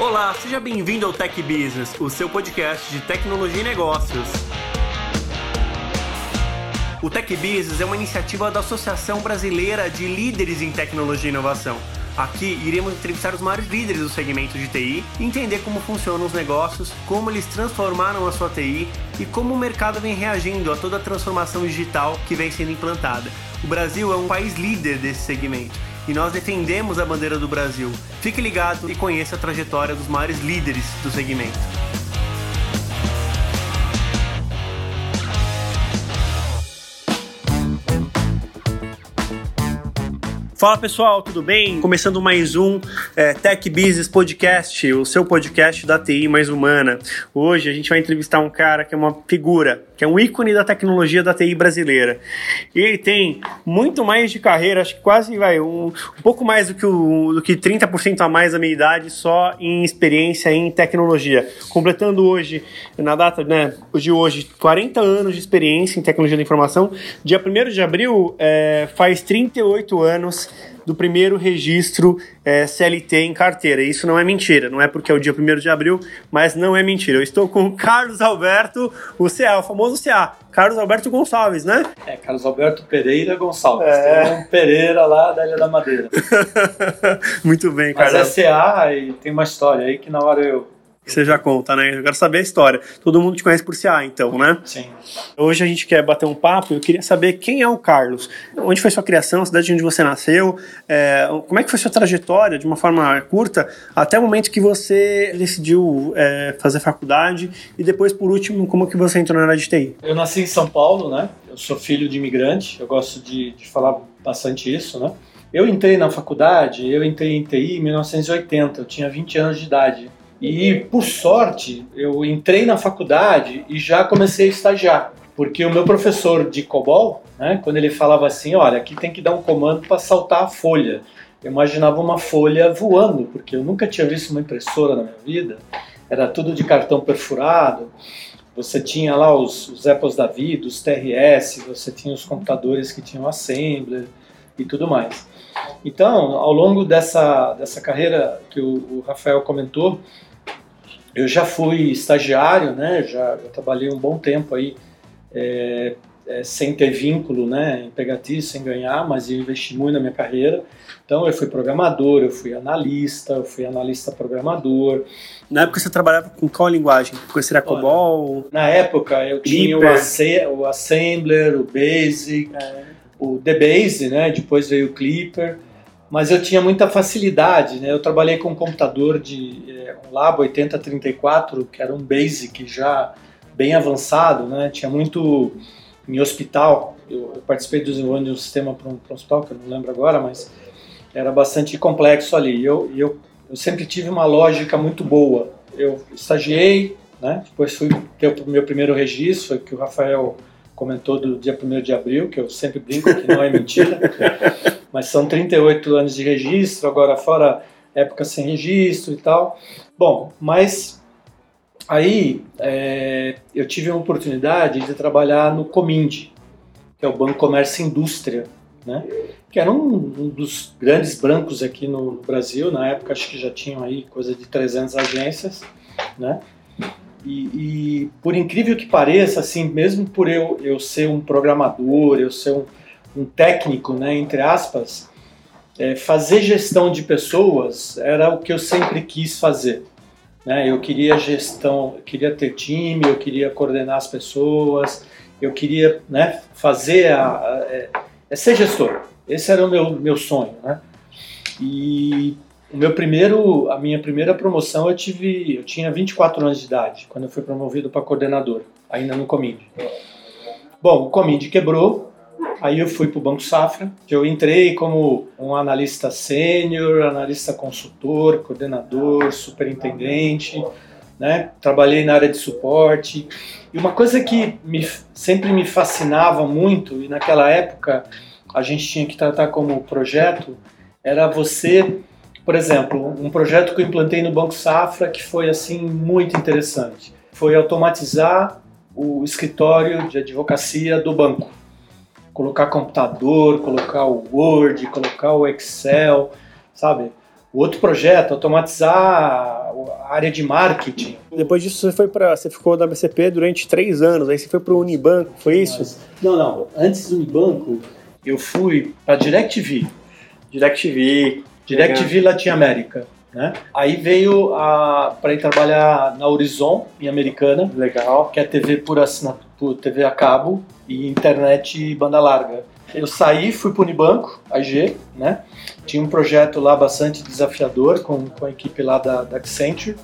Olá, seja bem-vindo ao Tech Business, o seu podcast de tecnologia e negócios. O Tech Business é uma iniciativa da Associação Brasileira de Líderes em Tecnologia e Inovação. Aqui iremos entrevistar os maiores líderes do segmento de TI entender como funcionam os negócios, como eles transformaram a sua TI e como o mercado vem reagindo a toda a transformação digital que vem sendo implantada. O Brasil é um país líder desse segmento e nós defendemos a bandeira do Brasil. Fique ligado e conheça a trajetória dos maiores líderes do segmento. Fala pessoal, tudo bem? Começando mais um é, Tech Business Podcast, o seu podcast da TI mais humana. Hoje a gente vai entrevistar um cara que é uma figura, que é um ícone da tecnologia da TI brasileira. E ele tem muito mais de carreira, acho que quase vai um, um pouco mais do que, o, do que 30% a mais da minha idade só em experiência em tecnologia. Completando hoje, na data né, de hoje, 40 anos de experiência em tecnologia da informação. Dia 1 de abril é, faz 38 anos do primeiro registro é, CLT em carteira. Isso não é mentira, não é porque é o dia 1 de abril, mas não é mentira. Eu estou com o Carlos Alberto, o CA, o famoso CA, Carlos Alberto Gonçalves, né? É, Carlos Alberto Pereira Gonçalves. É. Tem um Pereira lá da Ilha da Madeira. Muito bem, Carlos. Mas é CA e tem uma história aí que na hora eu que você já conta, né? Eu quero saber a história. Todo mundo te conhece por CA, então, né? Sim. Hoje a gente quer bater um papo. Eu queria saber quem é o Carlos. Onde foi sua criação, a cidade onde você nasceu, é, como é que foi sua trajetória, de uma forma curta, até o momento que você decidiu é, fazer faculdade e depois, por último, como que você entrou na área de TI? Eu nasci em São Paulo, né? Eu sou filho de imigrante. Eu gosto de, de falar bastante isso, né? Eu entrei na faculdade, eu entrei em TI em 1980. Eu tinha 20 anos de idade. E, por sorte, eu entrei na faculdade e já comecei a estagiar. Porque o meu professor de COBOL, né, quando ele falava assim, olha, aqui tem que dar um comando para saltar a folha. Eu imaginava uma folha voando, porque eu nunca tinha visto uma impressora na minha vida. Era tudo de cartão perfurado. Você tinha lá os, os Apples da vida, os TRS, você tinha os computadores que tinham assembler e tudo mais. Então, ao longo dessa, dessa carreira que o, o Rafael comentou, eu já fui estagiário, né? Já, já trabalhei um bom tempo aí é, é, sem ter vínculo, né? Empregatício, sem ganhar, mas eu investi muito na minha carreira. Então eu fui programador, eu fui analista, eu fui analista programador. Na época você trabalhava com qual linguagem? Conhecia COBOL? Na época eu tinha o, o Assembler, o Basic, é. o DBase, né? Depois veio o Clipper mas eu tinha muita facilidade, né? Eu trabalhei com um computador de é, um Labo 8034, que era um Basic já bem avançado, né? Tinha muito em hospital. Eu, eu participei do desenvolvimento de um sistema para um, um, hospital, que eu não lembro agora, mas era bastante complexo ali. Eu, eu, eu sempre tive uma lógica muito boa. Eu estagiei, né? Depois fui ter o meu primeiro registro, que o Rafael comentou do dia 1 de abril, que eu sempre brinco que não é mentira. mas são 38 anos de registro, agora fora época sem registro e tal. Bom, mas aí é, eu tive a oportunidade de trabalhar no Comind, que é o Banco Comércio e Indústria, né? que era um, um, dos grandes bancos aqui no, no, Brasil, na época acho que já tinham aí coisa de 300 agências, né? E, e, por incrível que pareça, assim, mesmo por eu, eu ser um programador, eu ser um, um técnico, né, entre aspas, é, fazer gestão de pessoas era o que eu sempre quis fazer. Né? Eu queria gestão, eu queria ter time, eu queria coordenar as pessoas, eu queria né, fazer a, a, é, é ser gestor. Esse era o meu, meu sonho. Né? E o meu primeiro, a minha primeira promoção eu tive, eu tinha 24 anos de idade quando eu fui promovido para coordenador, ainda no Comind. Bom, o Comind quebrou, Aí eu fui para o Banco Safra, que eu entrei como um analista sênior, analista consultor, coordenador, superintendente, né? Trabalhei na área de suporte. E uma coisa que me, sempre me fascinava muito, e naquela época a gente tinha que tratar como projeto, era você, por exemplo, um projeto que eu implantei no Banco Safra que foi assim muito interessante. Foi automatizar o escritório de advocacia do banco colocar computador, colocar o Word, colocar o Excel, sabe? O outro projeto, automatizar a área de marketing. Depois disso você foi para, você ficou da BCP durante três anos, aí você foi para o Unibanco, foi isso? Não, não. Antes do Unibanco, eu fui para DirecTV. DirecTV. DirecTV Latin América. Né? Aí veio para ir trabalhar na Horizon, em Americana. Legal. Que é TV por assinatura, por TV a cabo e internet banda larga. Eu saí, fui para o Unibanco, AG, né? Tinha um projeto lá bastante desafiador com, com a equipe lá da, da Accenture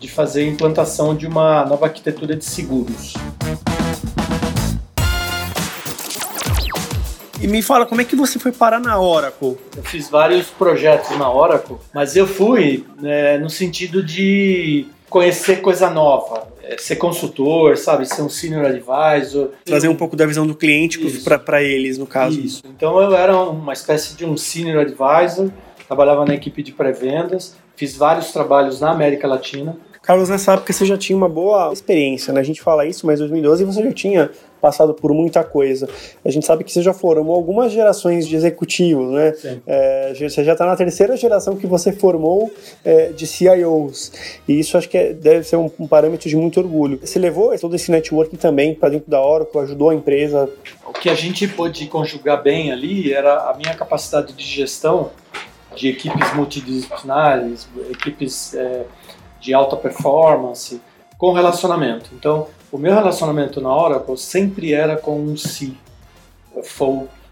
de fazer a implantação de uma nova arquitetura de seguros. E me fala, como é que você foi parar na Oracle? Eu fiz vários projetos na Oracle, mas eu fui né, no sentido de conhecer coisa nova, é, ser consultor, sabe, ser um senior advisor. Trazer um pouco da visão do cliente para eles, no caso. Isso. Então eu era uma espécie de um senior advisor, trabalhava na equipe de pré-vendas, fiz vários trabalhos na América Latina. Carlos, nessa época você já tinha uma boa experiência, né? A gente fala isso, mas em 2012 você já tinha passado por muita coisa. A gente sabe que você já formou algumas gerações de executivos, né? É, você já está na terceira geração que você formou é, de CIOs. E isso acho que é, deve ser um, um, parâmetro de muito orgulho. Você levou todo esse networking também para dentro da Oracle, ajudou a empresa? O que a gente pôde conjugar bem ali era a minha capacidade de gestão de equipes multidisciplinares, equipes é, de alta performance, com relacionamento. Então, o meu relacionamento na Oracle sempre era com um C,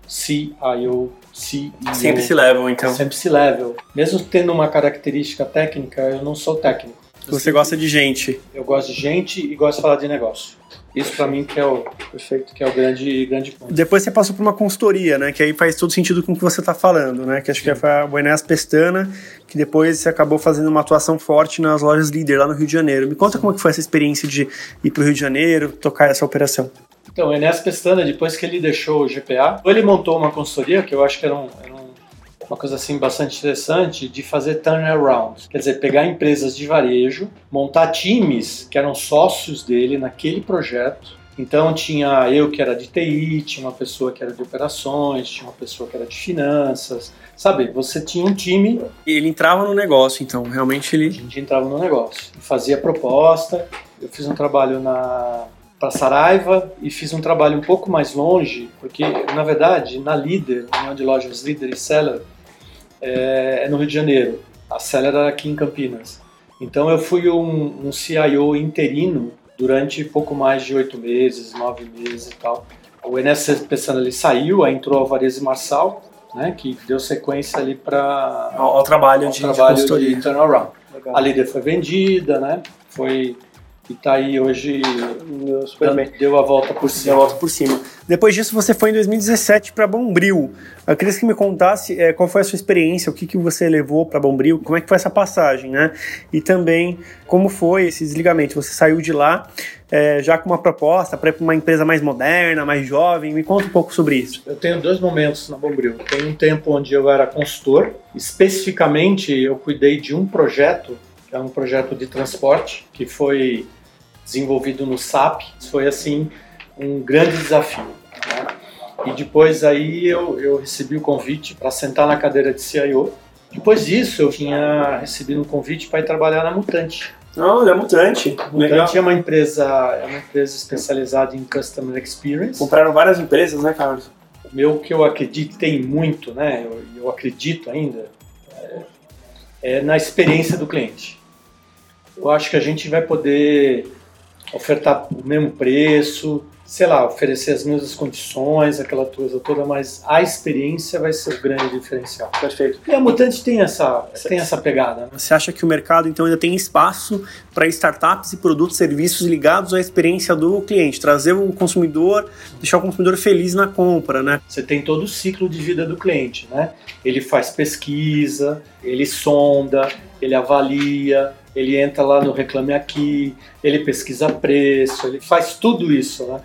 CIO, CEO. Sempre se level, então. Sempre se level. Mesmo tendo uma característica técnica, eu não sou técnico. Você gosta de gente. Eu gosto de gente e gosto de falar de negócio. Isso para mim que é o perfeito, que é o grande, grande ponto. Depois você passou por uma consultoria, né? Que aí faz todo sentido com o que você está falando, né? Que acho Sim. que foi a Buenas Pestana, que depois você acabou fazendo uma atuação forte nas lojas líder lá no Rio de Janeiro. Me conta como é que foi essa experiência de ir para o Rio de Janeiro, tocar essa operação. Então, o Enéas Pestana, depois que ele deixou o GPA, ele montou uma consultoria que eu acho que era um uma coisa assim bastante interessante de fazer turnaround, quer dizer, pegar empresas de varejo, montar times que eram sócios dele naquele projeto. Então tinha eu que era de TI, tinha uma pessoa que era de operações, tinha uma pessoa que era de finanças, sabe? Você tinha um time. Ele entrava no negócio, então realmente ele. A gente entrava no negócio, fazia proposta. Eu fiz um trabalho na para Saraiva e fiz um trabalho um pouco mais longe, porque na verdade na Líder, união de lojas Líder e Seller, é, é no Rio de Janeiro. A Seller era aqui em Campinas. Então eu fui um, um CIO interino durante pouco mais de oito meses, nove meses e tal. O Enes pensando ele saiu, aí entrou a Varese Marçal, né, que deu sequência ali para ao, ao, trabalho, de, trabalho de, de turnaround. Legal. A líder foi vendida, né, foi e tá aí hoje dando, deu a volta por cima. Deu a volta por cima. Depois disso, você foi em 2017 para Bombril. Eu queria que me contasse é, qual foi a sua experiência, o que, que você levou para Bombril, como é que foi essa passagem, né? E também como foi esse desligamento. Você saiu de lá é, já com uma proposta para ir para uma empresa mais moderna, mais jovem. Me conta um pouco sobre isso. Eu tenho dois momentos na Bombril. Tem um tempo onde eu era consultor. Especificamente, eu cuidei de um projeto que é um projeto de transporte que foi desenvolvido no SAP. Foi assim um grande desafio. Né? E depois aí eu, eu recebi o convite para sentar na cadeira de CIO. Depois disso eu tinha recebido um convite para ir trabalhar na Mutante. Olha, Mutante. Mutante Legal. é uma empresa, é uma empresa especializada em customer experience. Compraram várias empresas, né, Carlos? O meu que eu acredito tem muito, né? Eu, eu acredito ainda é, é na experiência do cliente. Eu acho que a gente vai poder ofertar o mesmo preço, sei lá, oferecer as mesmas condições, aquela coisa toda, mas a experiência vai ser o grande diferencial. Perfeito. E a Mutante tem essa, tem essa pegada. Né? Você acha que o mercado então ainda tem espaço para startups e produtos e serviços ligados à experiência do cliente, trazer o consumidor, deixar o consumidor feliz na compra, né? Você tem todo o ciclo de vida do cliente, né? Ele faz pesquisa, ele sonda, ele avalia, ele entra lá no Reclame Aqui, ele pesquisa preço, ele faz tudo isso, né?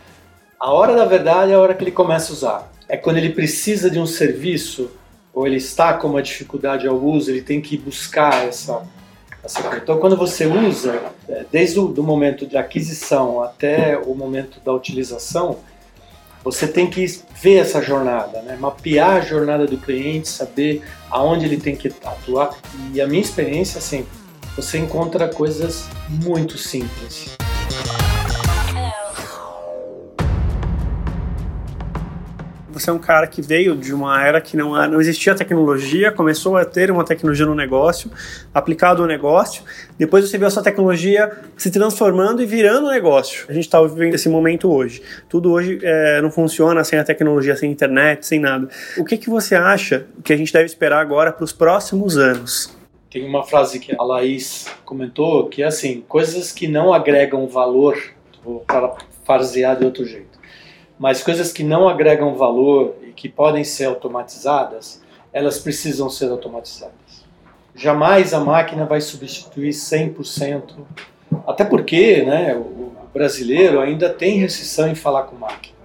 A hora da verdade é a hora que ele começa a usar. É quando ele precisa de um serviço ou ele está com uma dificuldade ao uso, ele tem que buscar essa, essa coisa. Então, quando você usa, é, desde o do momento de aquisição até o momento da utilização, você tem que ver essa jornada, né? mapear a jornada do cliente, saber aonde ele tem que atuar. E a minha experiência, assim, você encontra coisas muito simples. Você é um cara que veio de uma era que não, não existia tecnologia, começou a ter uma tecnologia no negócio, aplicado ao negócio. Depois você viu essa tecnologia se transformando e virando negócio. A gente está vivendo esse momento hoje. Tudo hoje é, não funciona sem a tecnologia, sem a internet, sem nada. O que, que você acha que a gente deve esperar agora para os próximos anos? Tem uma frase que a Laís comentou que é assim: coisas que não agregam valor, vou parafrasear de outro jeito mas coisas que não agregam valor e que podem ser automatizadas, elas precisam ser automatizadas. Jamais a máquina vai substituir 100%, até porque né, o brasileiro ainda tem restrição em falar com máquina.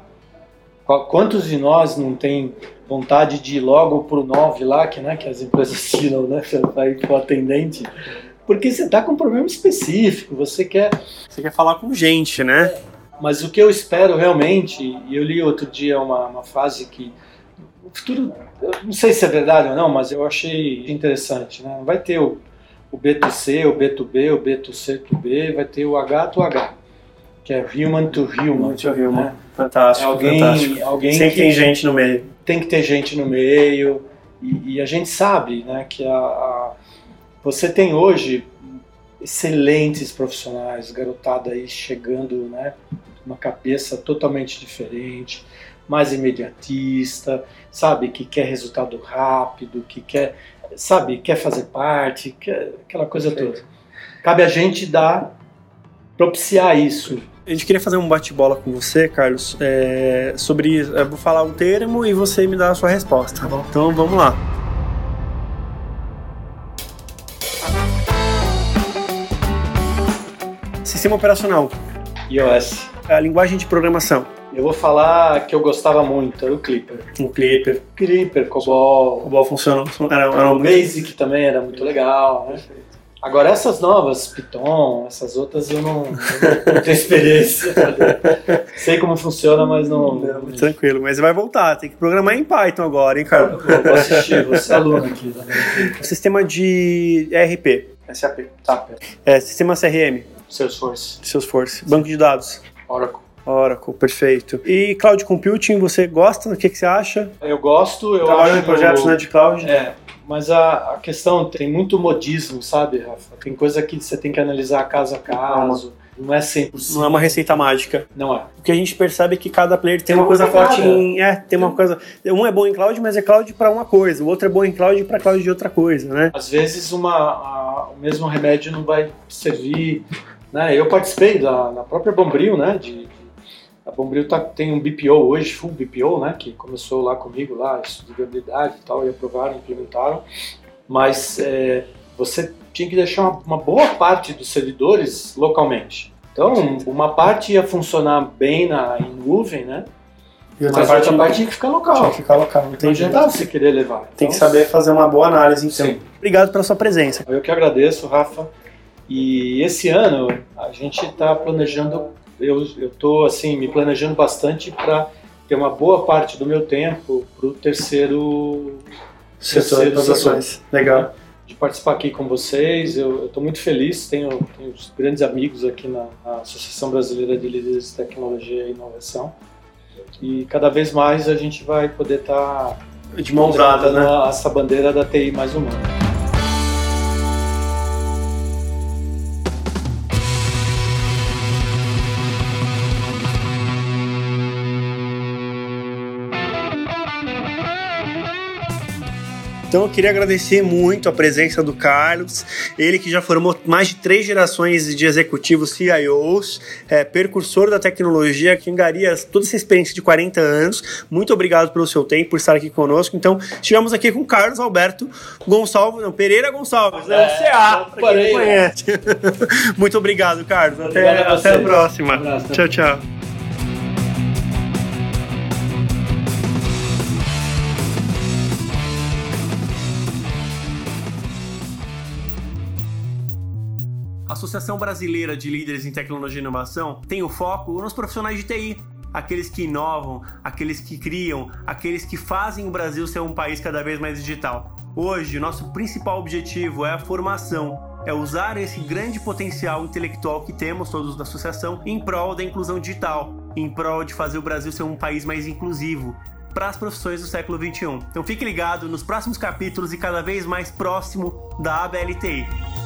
Quantos de nós não tem vontade de ir logo para o 9 lá, que, né, que as empresas tiram né, para ir para o atendente? Porque você está com um problema específico, você quer... Você quer falar com gente, né? Mas o que eu espero realmente, e eu li outro dia uma, uma frase que o futuro, não sei se é verdade ou não, mas eu achei interessante. Né? Vai ter o, o B2C, o B2B, o B2C to B, vai ter o H to H, que é human to human. To human. Né? Fantástico, é alguém, fantástico. Alguém Sempre que tem gente no meio. Tem que ter gente no meio, e, e a gente sabe né, que a, a, você tem hoje excelentes profissionais, garotada aí chegando, né, uma cabeça totalmente diferente, mais imediatista, sabe, que quer resultado rápido, que quer, sabe, quer fazer parte, quer, aquela coisa toda. Cabe a gente dar, propiciar isso. A gente queria fazer um bate-bola com você, Carlos, é, sobre. Eu vou falar um termo e você me dá a sua resposta. Tá então vamos lá. Sistema operacional. iOS a linguagem de programação? Eu vou falar que eu gostava muito, era o Clipper. O Clipper. Clipper, COBOL. COBOL funcionou. Era, era o Basic também era muito legal, né? Agora essas novas, Python, essas outras eu não, eu não tenho experiência. Sei como funciona, mas não, não, Tranquilo, mas vai voltar, tem que programar em Python agora, hein, cara? vou assistir, vou ser aluno aqui. Sistema de ERP. SAP, tá. É, sistema CRM. Salesforce. Salesforce. Banco de dados. Oracle. Oracle, perfeito. E cloud computing, você gosta? O que, que você acha? Eu gosto. Eu Trabalho em projetos né, de cloud? É, mas a, a, questão tem muito modismo, sabe, Rafa? Tem coisa que você tem que analisar caso a caso. Não é 100%. Não é uma receita mágica. Não é. O que a gente percebe é que cada player tem, tem uma coisa forte em. É, tem uma coisa. Um é bom em cloud, mas é cloud para uma coisa. O outro é bom em cloud para cloud de outra coisa, né? Às vezes uma, a, o mesmo remédio não vai servir. Né? Eu participei da, na própria Bombril, né? De, a Bombril tá, tem um BPO hoje, full BPO, né, que começou lá comigo, lá, estudo de viabilidade e tal, e aprovaram, implementaram, mas é, você tinha que deixar uma, uma, boa parte dos servidores localmente. Então, uma parte ia funcionar bem na, em nuvem, né, e outra mas parte, outra parte tinha que ficar local. Tinha que ficar local, não tem jeito. você querer levar. Tem então, que saber fazer uma boa análise, então. Sim. Obrigado pela sua presença. Eu que agradeço, Rafa. E esse ano a gente está planejando eu estou assim me planejando bastante para ter uma boa parte do meu tempo para o terceiro setor das ações. Legal. De participar aqui com vocês, eu estou muito feliz. Tenho, tenho grandes amigos aqui na, na, Associação Brasileira de Líderes de Tecnologia e Inovação. E cada vez mais a gente vai poder estar tá de mão dada, né? Essa bandeira da TI mais humana. Então eu queria agradecer muito a presença do Carlos, ele que já formou mais de três gerações de executivos CIOs, é, percursor da tecnologia, que engaria toda essa experiência de 40 anos. Muito obrigado pelo seu tempo, por estar aqui conosco. Então, estivemos aqui com o Carlos Alberto Gonçalves, não, Pereira Gonçalves, né? É, CA, para quem conhece. muito obrigado, Carlos. Até, obrigado até a próxima. Um tchau, tchau. Associação Brasileira de Líderes em Tecnologia e Inovação tem o foco nos profissionais de TI aqueles que inovam, aqueles que criam, aqueles que fazem o Brasil ser um país cada vez mais digital. Hoje, nosso principal objetivo é a formação, é usar esse grande potencial intelectual que temos todos da associação em prol da inclusão digital, em prol de fazer o Brasil ser um país mais inclusivo para as profissões do século XXI. Então fique ligado nos próximos capítulos e cada vez mais próximo da ABLTI.